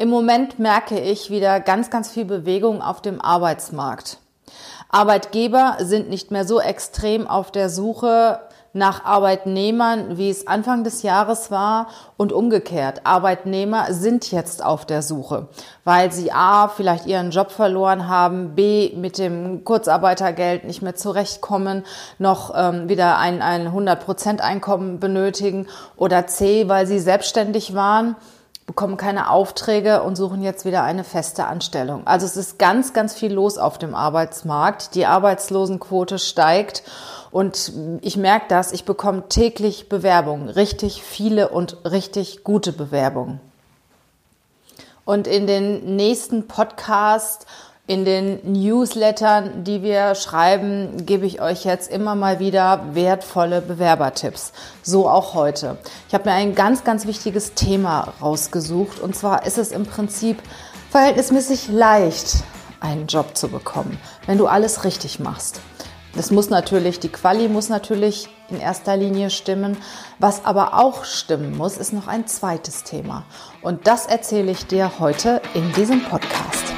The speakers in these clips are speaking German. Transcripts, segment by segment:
Im Moment merke ich wieder ganz, ganz viel Bewegung auf dem Arbeitsmarkt. Arbeitgeber sind nicht mehr so extrem auf der Suche nach Arbeitnehmern, wie es Anfang des Jahres war und umgekehrt. Arbeitnehmer sind jetzt auf der Suche, weil sie A, vielleicht ihren Job verloren haben, B, mit dem Kurzarbeitergeld nicht mehr zurechtkommen, noch ähm, wieder ein, ein 100% Einkommen benötigen oder C, weil sie selbstständig waren bekommen keine Aufträge und suchen jetzt wieder eine feste Anstellung. Also es ist ganz, ganz viel los auf dem Arbeitsmarkt. Die Arbeitslosenquote steigt und ich merke das, ich bekomme täglich Bewerbungen, richtig viele und richtig gute Bewerbungen. Und in den nächsten Podcast in den Newslettern, die wir schreiben, gebe ich euch jetzt immer mal wieder wertvolle Bewerbertipps. So auch heute. Ich habe mir ein ganz, ganz wichtiges Thema rausgesucht. Und zwar ist es im Prinzip verhältnismäßig leicht, einen Job zu bekommen, wenn du alles richtig machst. Das muss natürlich, die Quali muss natürlich in erster Linie stimmen. Was aber auch stimmen muss, ist noch ein zweites Thema. Und das erzähle ich dir heute in diesem Podcast.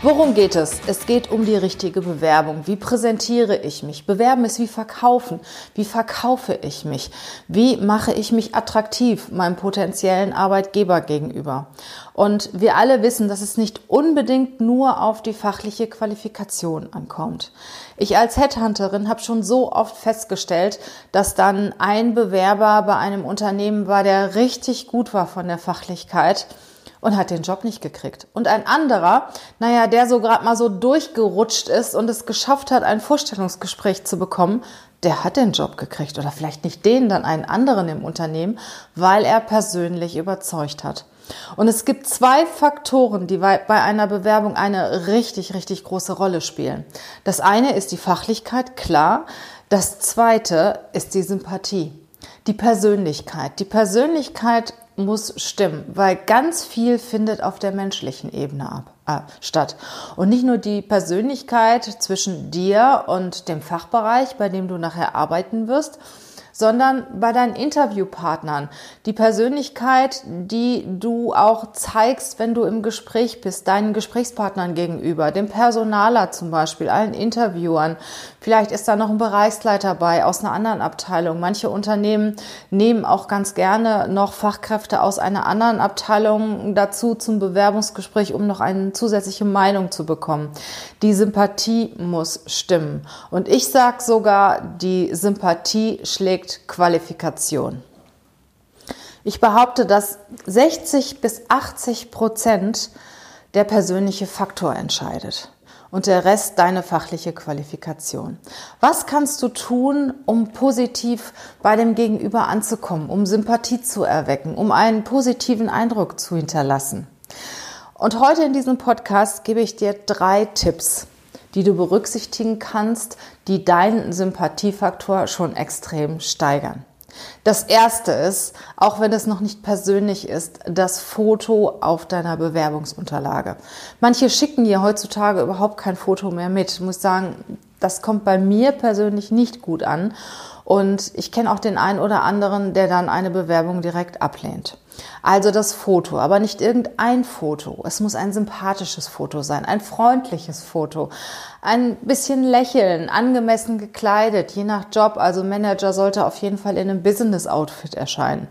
Worum geht es? Es geht um die richtige Bewerbung. Wie präsentiere ich mich? Bewerben ist wie verkaufen. Wie verkaufe ich mich? Wie mache ich mich attraktiv meinem potenziellen Arbeitgeber gegenüber? Und wir alle wissen, dass es nicht unbedingt nur auf die fachliche Qualifikation ankommt. Ich als Headhunterin habe schon so oft festgestellt, dass dann ein Bewerber bei einem Unternehmen war, der richtig gut war von der Fachlichkeit und hat den Job nicht gekriegt. Und ein anderer, naja, der so gerade mal so durchgerutscht ist und es geschafft hat, ein Vorstellungsgespräch zu bekommen, der hat den Job gekriegt oder vielleicht nicht den, dann einen anderen im Unternehmen, weil er persönlich überzeugt hat. Und es gibt zwei Faktoren, die bei einer Bewerbung eine richtig, richtig große Rolle spielen. Das eine ist die Fachlichkeit, klar. Das zweite ist die Sympathie, die Persönlichkeit. Die Persönlichkeit muss stimmen, weil ganz viel findet auf der menschlichen Ebene ab, äh, statt. Und nicht nur die Persönlichkeit zwischen dir und dem Fachbereich, bei dem du nachher arbeiten wirst, sondern bei deinen Interviewpartnern. Die Persönlichkeit, die du auch zeigst, wenn du im Gespräch bist, deinen Gesprächspartnern gegenüber, dem Personaler zum Beispiel, allen Interviewern. Vielleicht ist da noch ein Bereichsleiter bei aus einer anderen Abteilung. Manche Unternehmen nehmen auch ganz gerne noch Fachkräfte aus einer anderen Abteilung dazu zum Bewerbungsgespräch, um noch eine zusätzliche Meinung zu bekommen. Die Sympathie muss stimmen. Und ich sage sogar, die Sympathie schlägt Qualifikation. Ich behaupte, dass 60 bis 80 Prozent der persönliche Faktor entscheidet und der Rest deine fachliche Qualifikation. Was kannst du tun, um positiv bei dem Gegenüber anzukommen, um Sympathie zu erwecken, um einen positiven Eindruck zu hinterlassen? Und heute in diesem Podcast gebe ich dir drei Tipps, die du berücksichtigen kannst, die deinen Sympathiefaktor schon extrem steigern. Das erste ist, auch wenn es noch nicht persönlich ist, das Foto auf deiner Bewerbungsunterlage. Manche schicken dir heutzutage überhaupt kein Foto mehr mit. Ich muss sagen, das kommt bei mir persönlich nicht gut an. Und ich kenne auch den einen oder anderen, der dann eine Bewerbung direkt ablehnt. Also das Foto, aber nicht irgendein Foto. Es muss ein sympathisches Foto sein, ein freundliches Foto, ein bisschen lächeln, angemessen gekleidet, je nach Job. Also Manager sollte auf jeden Fall in einem Business-Outfit erscheinen.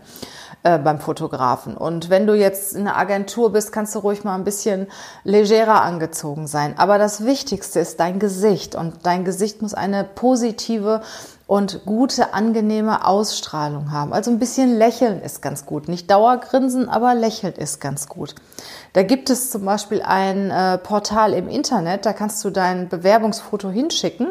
äh, beim Fotografen. Und wenn du jetzt in einer Agentur bist, kannst du ruhig mal ein bisschen legerer angezogen sein. Aber das Wichtigste ist dein Gesicht und dein Gesicht muss eine positive und gute, angenehme Ausstrahlung haben. Also ein bisschen lächeln ist ganz gut. Nicht Dauergrinsen, aber lächeln ist ganz gut. Da gibt es zum Beispiel ein äh, Portal im Internet, da kannst du dein Bewerbungsfoto hinschicken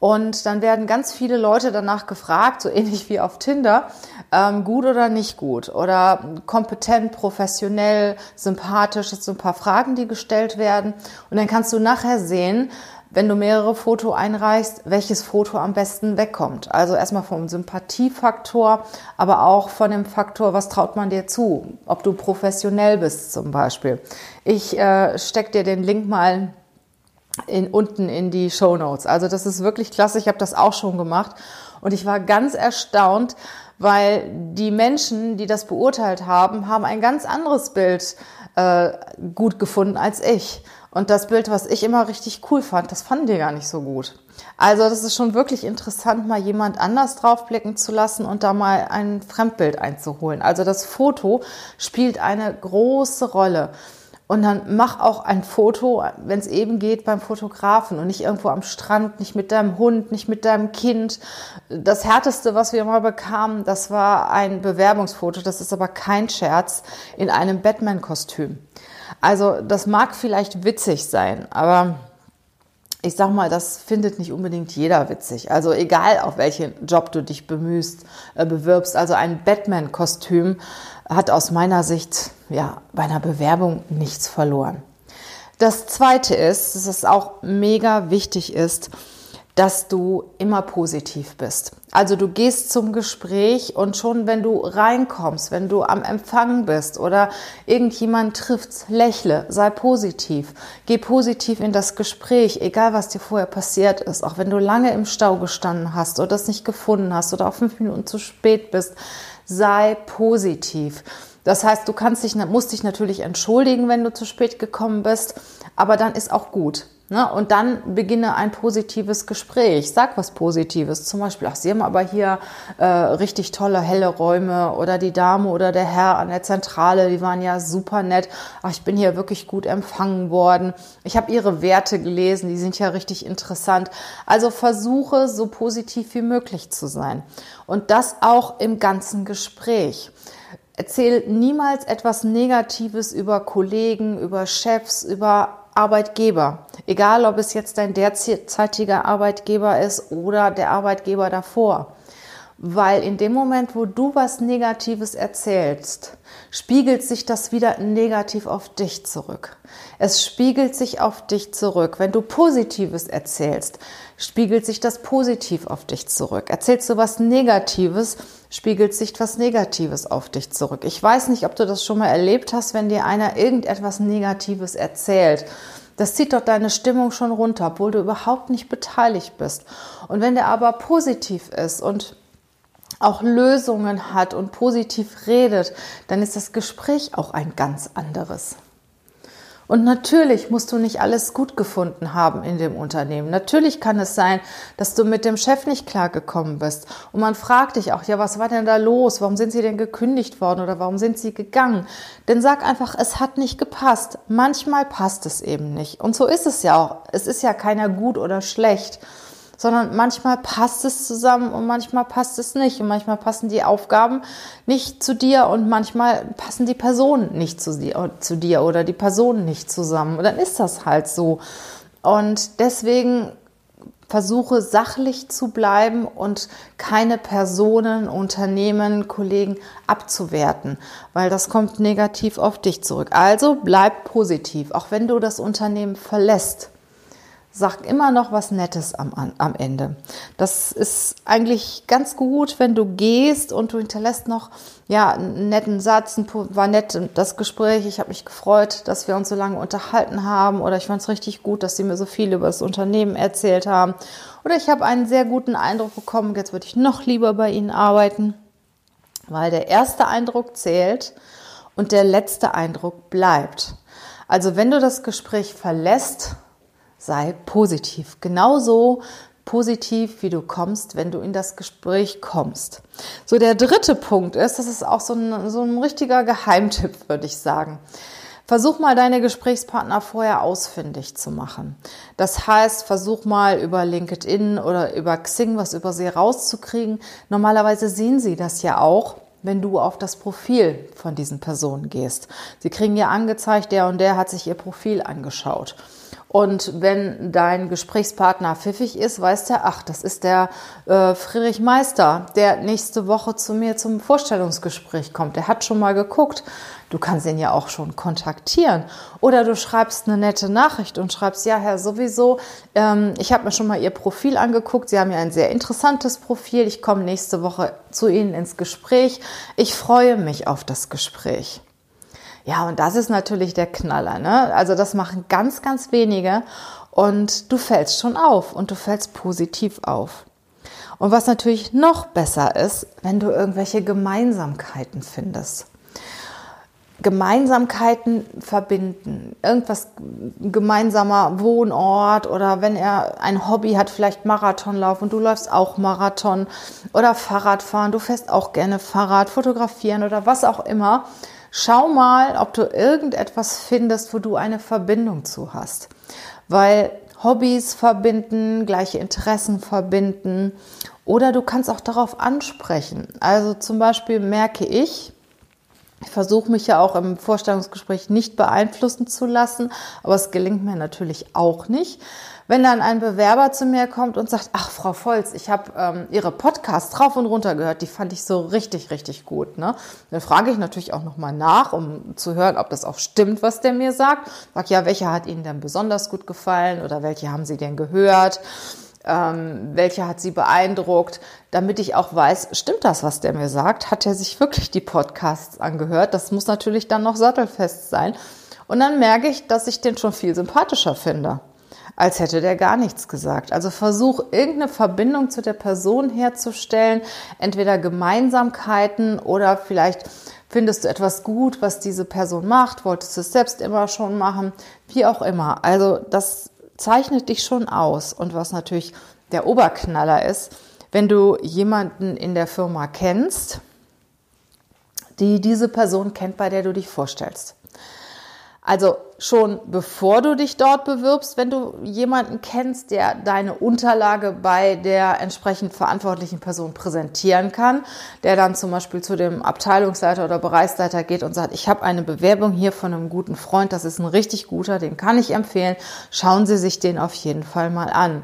und dann werden ganz viele Leute danach gefragt, so ähnlich wie auf Tinder, ähm, gut oder nicht gut oder kompetent, professionell, sympathisch. Das sind so ein paar Fragen, die gestellt werden. Und dann kannst du nachher sehen, wenn du mehrere Foto einreichst, welches Foto am besten wegkommt. Also erstmal vom Sympathiefaktor, aber auch von dem Faktor, was traut man dir zu, ob du professionell bist zum Beispiel. Ich äh, steck dir den Link mal in, unten in die Show Notes. Also das ist wirklich klasse. Ich habe das auch schon gemacht und ich war ganz erstaunt, weil die Menschen, die das beurteilt haben, haben ein ganz anderes Bild äh, gut gefunden als ich. Und das Bild, was ich immer richtig cool fand, das fanden die gar nicht so gut. Also das ist schon wirklich interessant, mal jemand anders draufblicken zu lassen und da mal ein Fremdbild einzuholen. Also das Foto spielt eine große Rolle. Und dann mach auch ein Foto, wenn es eben geht, beim Fotografen und nicht irgendwo am Strand, nicht mit deinem Hund, nicht mit deinem Kind. Das härteste, was wir mal bekamen, das war ein Bewerbungsfoto. Das ist aber kein Scherz in einem Batman-Kostüm. Also das mag vielleicht witzig sein, aber ich sag mal, das findet nicht unbedingt jeder witzig. Also egal, auf welchen Job du dich bemühst, äh, bewirbst. Also ein Batman-Kostüm hat aus meiner Sicht ja bei einer Bewerbung nichts verloren. Das zweite ist, dass es auch mega wichtig ist, dass du immer positiv bist. Also du gehst zum Gespräch und schon wenn du reinkommst, wenn du am Empfang bist oder irgendjemand trifft, lächle, sei positiv. Geh positiv in das Gespräch, egal was dir vorher passiert ist. Auch wenn du lange im Stau gestanden hast oder das nicht gefunden hast oder auch fünf Minuten zu spät bist, sei positiv. Das heißt, du kannst dich, musst dich natürlich entschuldigen, wenn du zu spät gekommen bist, aber dann ist auch gut. Ne? Und dann beginne ein positives Gespräch. Sag was Positives. Zum Beispiel, ach, Sie haben aber hier äh, richtig tolle, helle Räume oder die Dame oder der Herr an der Zentrale, die waren ja super nett. Ach, ich bin hier wirklich gut empfangen worden. Ich habe Ihre Werte gelesen, die sind ja richtig interessant. Also versuche, so positiv wie möglich zu sein. Und das auch im ganzen Gespräch. Erzähl niemals etwas Negatives über Kollegen, über Chefs, über Arbeitgeber. Egal, ob es jetzt dein derzeitiger Arbeitgeber ist oder der Arbeitgeber davor. Weil in dem Moment, wo du was Negatives erzählst, spiegelt sich das wieder negativ auf dich zurück. Es spiegelt sich auf dich zurück. Wenn du Positives erzählst, spiegelt sich das positiv auf dich zurück. Erzählst du was Negatives, spiegelt sich was Negatives auf dich zurück. Ich weiß nicht, ob du das schon mal erlebt hast, wenn dir einer irgendetwas Negatives erzählt. Das zieht doch deine Stimmung schon runter, obwohl du überhaupt nicht beteiligt bist. Und wenn der aber positiv ist und auch Lösungen hat und positiv redet, dann ist das Gespräch auch ein ganz anderes. Und natürlich musst du nicht alles gut gefunden haben in dem Unternehmen. Natürlich kann es sein, dass du mit dem Chef nicht klargekommen bist. Und man fragt dich auch, ja, was war denn da los? Warum sind sie denn gekündigt worden oder warum sind sie gegangen? Denn sag einfach, es hat nicht gepasst. Manchmal passt es eben nicht. Und so ist es ja auch. Es ist ja keiner gut oder schlecht sondern manchmal passt es zusammen und manchmal passt es nicht. Und manchmal passen die Aufgaben nicht zu dir und manchmal passen die Personen nicht zu dir, zu dir oder die Personen nicht zusammen. Und dann ist das halt so. Und deswegen versuche sachlich zu bleiben und keine Personen, Unternehmen, Kollegen abzuwerten, weil das kommt negativ auf dich zurück. Also bleib positiv, auch wenn du das Unternehmen verlässt sag immer noch was Nettes am, am Ende. Das ist eigentlich ganz gut, wenn du gehst und du hinterlässt noch ja, einen netten Satz, war nett das Gespräch, ich habe mich gefreut, dass wir uns so lange unterhalten haben oder ich fand es richtig gut, dass sie mir so viel über das Unternehmen erzählt haben oder ich habe einen sehr guten Eindruck bekommen, jetzt würde ich noch lieber bei Ihnen arbeiten, weil der erste Eindruck zählt und der letzte Eindruck bleibt. Also wenn du das Gespräch verlässt, sei positiv. Genauso positiv, wie du kommst, wenn du in das Gespräch kommst. So, der dritte Punkt ist, das ist auch so ein, so ein richtiger Geheimtipp, würde ich sagen. Versuch mal deine Gesprächspartner vorher ausfindig zu machen. Das heißt, versuch mal über LinkedIn oder über Xing was über sie rauszukriegen. Normalerweise sehen sie das ja auch, wenn du auf das Profil von diesen Personen gehst. Sie kriegen ja angezeigt, der und der hat sich ihr Profil angeschaut. Und wenn dein Gesprächspartner pfiffig ist, weiß der, ach, das ist der äh, Friedrich Meister, der nächste Woche zu mir zum Vorstellungsgespräch kommt. Der hat schon mal geguckt. Du kannst ihn ja auch schon kontaktieren. Oder du schreibst eine nette Nachricht und schreibst, ja, Herr, sowieso, ähm, ich habe mir schon mal Ihr Profil angeguckt. Sie haben ja ein sehr interessantes Profil. Ich komme nächste Woche zu Ihnen ins Gespräch. Ich freue mich auf das Gespräch. Ja, und das ist natürlich der Knaller. Ne? Also das machen ganz, ganz wenige und du fällst schon auf und du fällst positiv auf. Und was natürlich noch besser ist, wenn du irgendwelche Gemeinsamkeiten findest. Gemeinsamkeiten verbinden. Irgendwas gemeinsamer Wohnort oder wenn er ein Hobby hat, vielleicht Marathonlauf und du läufst auch Marathon oder Fahrradfahren, du fährst auch gerne Fahrrad, fotografieren oder was auch immer. Schau mal, ob du irgendetwas findest, wo du eine Verbindung zu hast. Weil Hobbys verbinden, gleiche Interessen verbinden oder du kannst auch darauf ansprechen. Also zum Beispiel merke ich, ich versuche mich ja auch im Vorstellungsgespräch nicht beeinflussen zu lassen, aber es gelingt mir natürlich auch nicht. Wenn dann ein Bewerber zu mir kommt und sagt, ach Frau Volz, ich habe ähm, Ihre Podcasts drauf und runter gehört, die fand ich so richtig, richtig gut. Ne? Dann frage ich natürlich auch nochmal nach, um zu hören, ob das auch stimmt, was der mir sagt. Sag ja, welcher hat Ihnen denn besonders gut gefallen oder welche haben Sie denn gehört? Ähm, welche hat sie beeindruckt, damit ich auch weiß, stimmt das, was der mir sagt? Hat er sich wirklich die Podcasts angehört? Das muss natürlich dann noch sattelfest sein. Und dann merke ich, dass ich den schon viel sympathischer finde als hätte der gar nichts gesagt. Also versuch irgendeine Verbindung zu der Person herzustellen, entweder Gemeinsamkeiten oder vielleicht findest du etwas gut, was diese Person macht, wolltest du es selbst immer schon machen, wie auch immer. Also das zeichnet dich schon aus. Und was natürlich der Oberknaller ist, wenn du jemanden in der Firma kennst, die diese Person kennt, bei der du dich vorstellst. Also schon bevor du dich dort bewirbst, wenn du jemanden kennst, der deine Unterlage bei der entsprechend verantwortlichen Person präsentieren kann, der dann zum Beispiel zu dem Abteilungsleiter oder Bereichsleiter geht und sagt, ich habe eine Bewerbung hier von einem guten Freund, das ist ein richtig guter, den kann ich empfehlen, schauen Sie sich den auf jeden Fall mal an.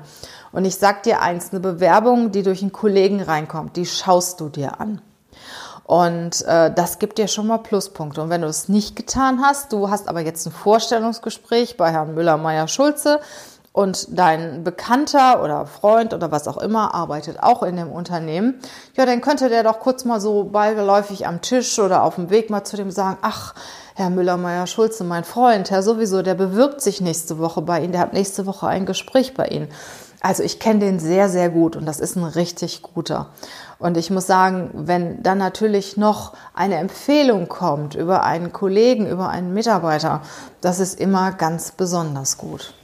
Und ich sag dir eins, eine Bewerbung, die durch einen Kollegen reinkommt, die schaust du dir an. Und äh, das gibt dir schon mal Pluspunkte. Und wenn du es nicht getan hast, du hast aber jetzt ein Vorstellungsgespräch bei Herrn Müller-Meyer-Schulze und dein Bekannter oder Freund oder was auch immer arbeitet auch in dem Unternehmen, ja, dann könnte der doch kurz mal so beiläufig am Tisch oder auf dem Weg mal zu dem sagen, ach, Herr Müller-Meyer-Schulze, mein Freund, Herr sowieso, der bewirbt sich nächste Woche bei Ihnen, der hat nächste Woche ein Gespräch bei Ihnen. Also ich kenne den sehr, sehr gut und das ist ein richtig guter. Und ich muss sagen, wenn dann natürlich noch eine Empfehlung kommt über einen Kollegen, über einen Mitarbeiter, das ist immer ganz besonders gut.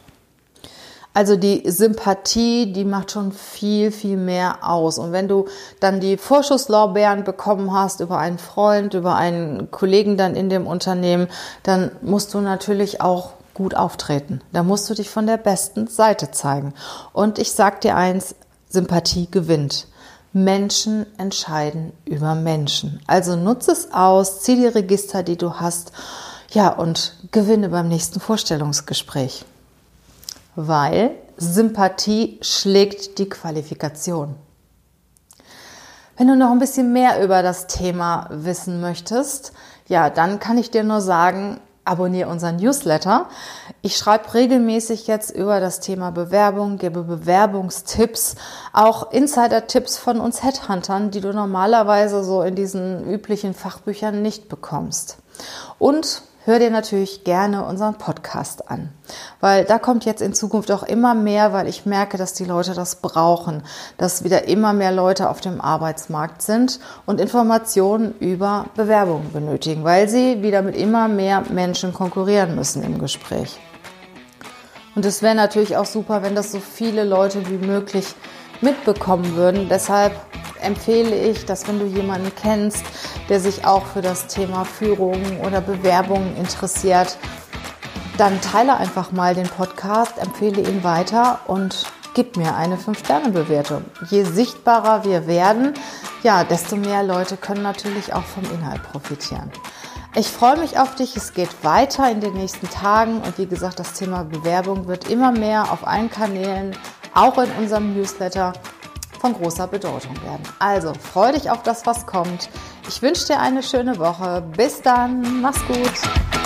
Also die Sympathie, die macht schon viel, viel mehr aus. Und wenn du dann die Vorschusslorbeeren bekommen hast über einen Freund, über einen Kollegen dann in dem Unternehmen, dann musst du natürlich auch gut auftreten. Da musst du dich von der besten Seite zeigen. Und ich sag dir eins, Sympathie gewinnt. Menschen entscheiden über Menschen. Also nutze es aus, zieh die Register, die du hast, ja, und gewinne beim nächsten Vorstellungsgespräch. Weil Sympathie schlägt die Qualifikation. Wenn du noch ein bisschen mehr über das Thema wissen möchtest, ja, dann kann ich dir nur sagen, abonniere unseren Newsletter. Ich schreibe regelmäßig jetzt über das Thema Bewerbung, gebe Bewerbungstipps, auch Insider-Tipps von uns Headhuntern, die du normalerweise so in diesen üblichen Fachbüchern nicht bekommst. Und hör dir natürlich gerne unseren Podcast an, weil da kommt jetzt in Zukunft auch immer mehr, weil ich merke, dass die Leute das brauchen, dass wieder immer mehr Leute auf dem Arbeitsmarkt sind und Informationen über Bewerbungen benötigen, weil sie wieder mit immer mehr Menschen konkurrieren müssen im Gespräch. Und es wäre natürlich auch super, wenn das so viele Leute wie möglich mitbekommen würden. Deshalb empfehle ich, dass wenn du jemanden kennst, der sich auch für das Thema Führung oder Bewerbung interessiert, dann teile einfach mal den Podcast, empfehle ihn weiter und gib mir eine 5-Sterne-Bewertung. Je sichtbarer wir werden, ja, desto mehr Leute können natürlich auch vom Inhalt profitieren. Ich freue mich auf dich. Es geht weiter in den nächsten Tagen. Und wie gesagt, das Thema Bewerbung wird immer mehr auf allen Kanälen, auch in unserem Newsletter, von großer Bedeutung werden. Also freue dich auf das, was kommt. Ich wünsche dir eine schöne Woche. Bis dann. Mach's gut.